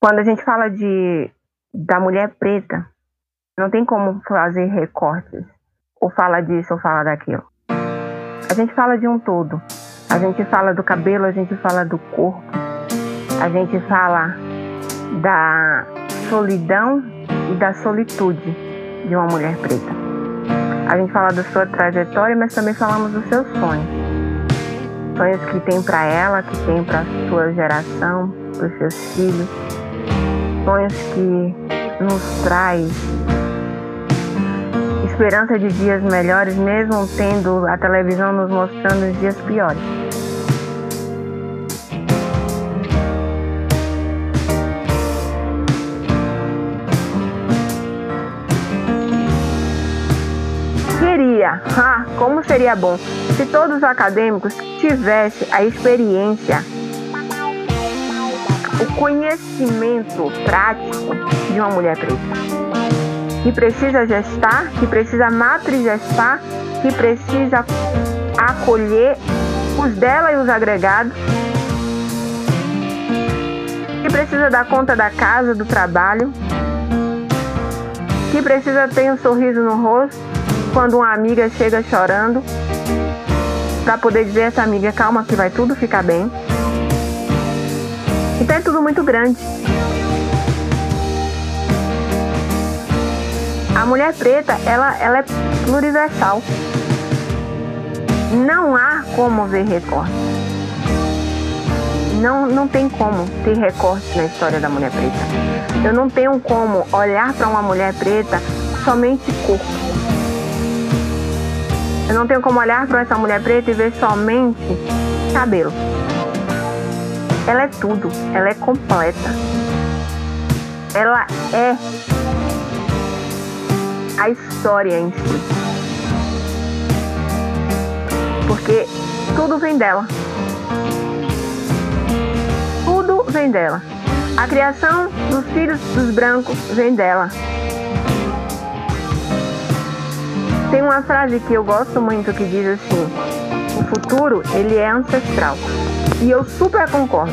Quando a gente fala de da mulher preta, não tem como fazer recortes, ou fala disso ou fala daquilo. A gente fala de um todo. A gente fala do cabelo, a gente fala do corpo, a gente fala da solidão e da solitude de uma mulher preta. A gente fala da sua trajetória, mas também falamos dos seus sonhos. Sonhos que tem para ela, que tem para sua geração, para os seus filhos. Sonhos que nos traz esperança de dias melhores, mesmo tendo a televisão nos mostrando os dias piores. Queria, ah, como seria bom se todos os acadêmicos tivessem a experiência, o conhecimento prático de uma mulher preta. Que precisa gestar, que precisa matrigestar, que precisa acolher os dela e os agregados, que precisa dar conta da casa, do trabalho, que precisa ter um sorriso no rosto quando uma amiga chega chorando, para poder dizer a essa amiga, calma que vai tudo ficar bem. Então é tudo muito grande. A mulher preta, ela, ela é pluriversal. Não há como ver recorte. Não, não tem como ter recorte na história da mulher preta. Eu não tenho como olhar para uma mulher preta somente corpo. Eu não tenho como olhar para essa mulher preta e ver somente cabelo. Ela é tudo, ela é completa. Ela é a história em si. Porque tudo vem dela. Tudo vem dela. A criação dos filhos dos brancos vem dela. Tem uma frase que eu gosto muito que diz assim: o futuro ele é ancestral. E eu super concordo.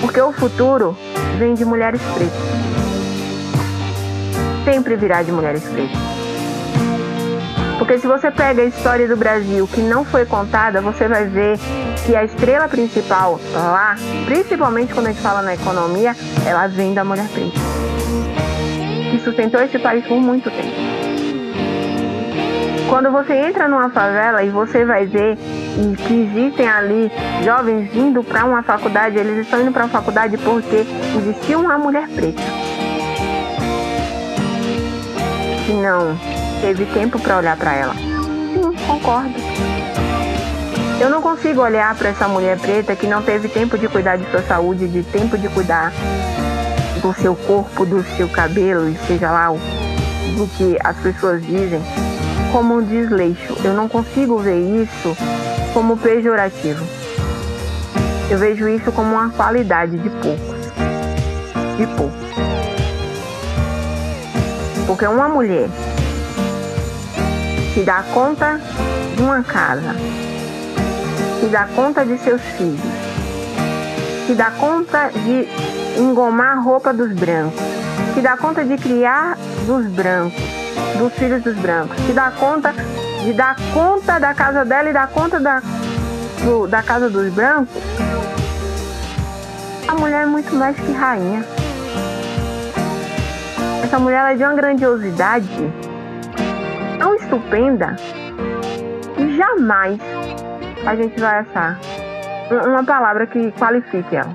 Porque o futuro vem de mulheres pretas sempre virá de mulheres pretas. Porque se você pega a história do Brasil que não foi contada, você vai ver que a estrela principal lá, principalmente quando a gente fala na economia, ela vem da mulher preta. Que sustentou esse país por muito tempo. Quando você entra numa favela e você vai ver que existem ali jovens indo para uma faculdade, eles estão indo para uma faculdade porque existia uma mulher preta que não teve tempo para olhar para ela. Sim, concordo. Eu não consigo olhar para essa mulher preta que não teve tempo de cuidar de sua saúde, de tempo de cuidar do seu corpo, do seu cabelo, e seja lá o do que as pessoas dizem, como um desleixo. Eu não consigo ver isso como pejorativo. Eu vejo isso como uma qualidade de poucos. De poucos. Porque uma mulher que dá conta de uma casa, que dá conta de seus filhos, que dá conta de engomar a roupa dos brancos, que dá conta de criar dos brancos, dos filhos dos brancos, que dá conta de dar conta da casa dela e dar conta da, do, da casa dos brancos, a mulher é muito mais que rainha essa mulher é de uma grandiosidade tão estupenda que jamais a gente vai achar uma palavra que qualifique ela.